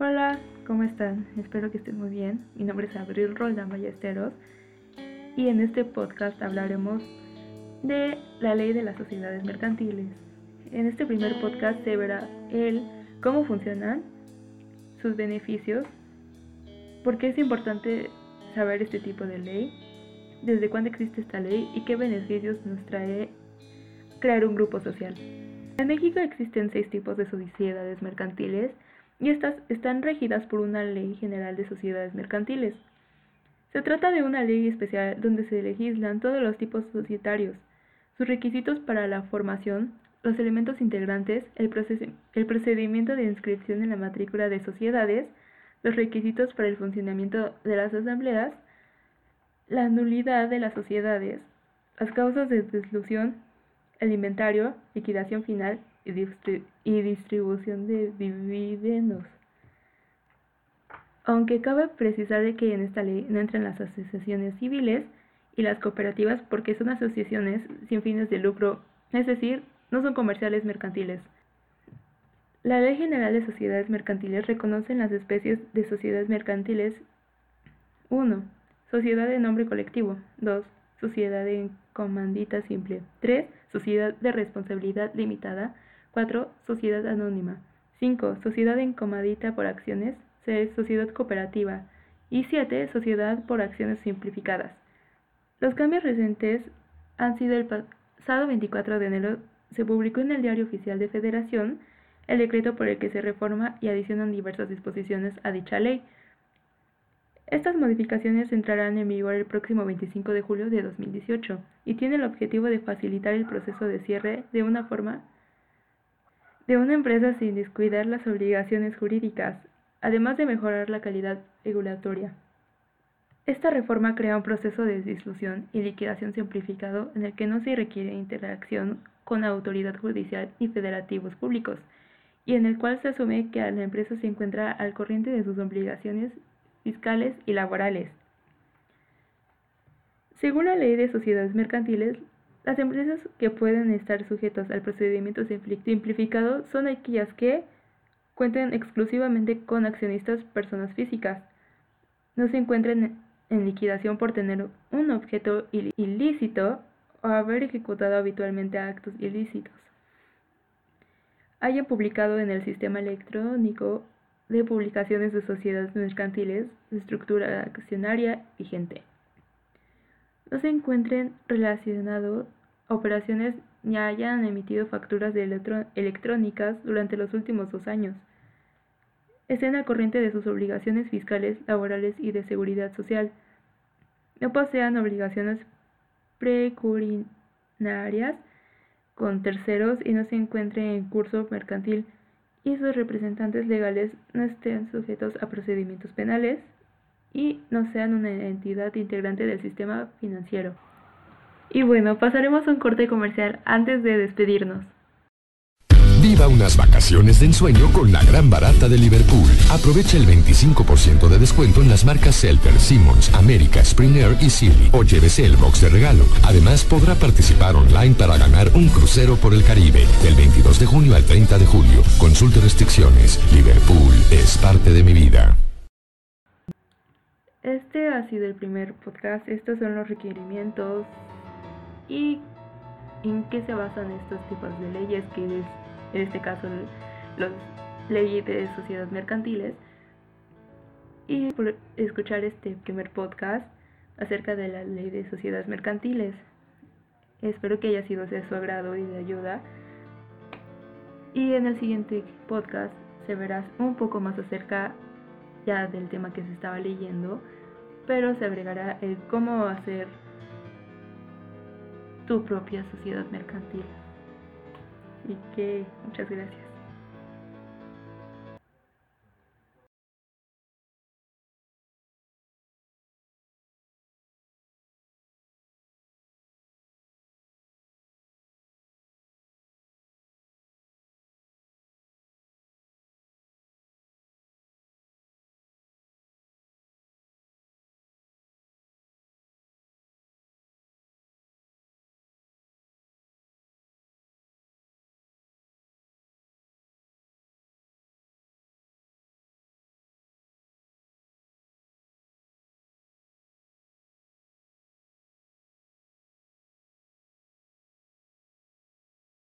Hola, ¿cómo están? Espero que estén muy bien. Mi nombre es Abril Roldán Ballesteros y en este podcast hablaremos de la ley de las sociedades mercantiles. En este primer podcast se verá el cómo funcionan, sus beneficios, por qué es importante saber este tipo de ley, desde cuándo existe esta ley y qué beneficios nos trae crear un grupo social. En México existen seis tipos de sociedades mercantiles y estas están regidas por una ley general de sociedades mercantiles. Se trata de una ley especial donde se legislan todos los tipos societarios, sus requisitos para la formación, los elementos integrantes, el, procedimiento de inscripción en la matrícula de sociedades, los requisitos para el funcionamiento de las asambleas, la nulidad de las sociedades, las causas de disolución, el inventario, liquidación final y, distribución de dividendos. Aunque cabe precisar de que en esta ley no entran las asociaciones civiles y las cooperativas porque son asociaciones sin fines de lucro, es decir, no son comerciales mercantiles. La Ley General de Sociedades Mercantiles reconoce las especies de sociedades mercantiles 1. Sociedad de nombre colectivo 2. Sociedad en comandita simple 3. Sociedad de responsabilidad limitada 4. Sociedad anónima. 5. Sociedad encomandita por acciones. 6. Sociedad cooperativa. Y 7. Sociedad por acciones simplificadas. Los cambios recientes han sido el pasado 24 de enero se publicó en el Diario Oficial de Federación el decreto por el que se reforma y adicionan diversas disposiciones a dicha ley. Estas modificaciones entrarán en vigor el próximo 25 de julio de 2018 y tienen el objetivo de facilitar el proceso de cierre de una forma de una empresa sin descuidar las obligaciones jurídicas, además de mejorar la calidad regulatoria. Esta reforma crea un proceso de disolución y liquidación simplificado en el que no se requiere interacción con la autoridad judicial y federativos públicos, y en el cual se asume que la empresa se encuentra al corriente de sus obligaciones fiscales y laborales. Según la ley de sociedades mercantiles, las empresas que pueden estar sujetas al procedimiento simplificado son aquellas que cuenten exclusivamente con accionistas personas físicas, no se encuentren en liquidación por tener un objeto ilícito o haber ejecutado habitualmente actos ilícitos, hayan publicado en el sistema electrónico de publicaciones de sociedades mercantiles estructura accionaria vigente no se encuentren relacionados operaciones ni hayan emitido facturas electrónicas durante los últimos dos años. Estén al corriente de sus obligaciones fiscales, laborales y de seguridad social. No posean obligaciones precurinarias con terceros y no se encuentren en curso mercantil y sus representantes legales no estén sujetos a procedimientos penales, y no sean una entidad integrante del sistema financiero. Y bueno, pasaremos a un corte comercial antes de despedirnos. Viva unas vacaciones de ensueño con la gran barata de Liverpool. Aprovecha el 25% de descuento en las marcas Selter, Simmons, América, Springer y Sealy. O llévese el box de regalo. Además, podrá participar online para ganar un crucero por el Caribe del 22 de junio al 30 de julio. Consulte restricciones. Liverpool es parte de mi vida. Este ha sido el primer podcast. Estos son los requerimientos y en qué se basan estos tipos de leyes, que es en este caso las leyes de sociedades mercantiles. Y por escuchar este primer podcast acerca de la ley de sociedades mercantiles. Espero que haya sido de su agrado y de ayuda. Y en el siguiente podcast se verá un poco más acerca ya del tema que se estaba leyendo, pero se agregará el cómo hacer tu propia sociedad mercantil. Y que muchas gracias.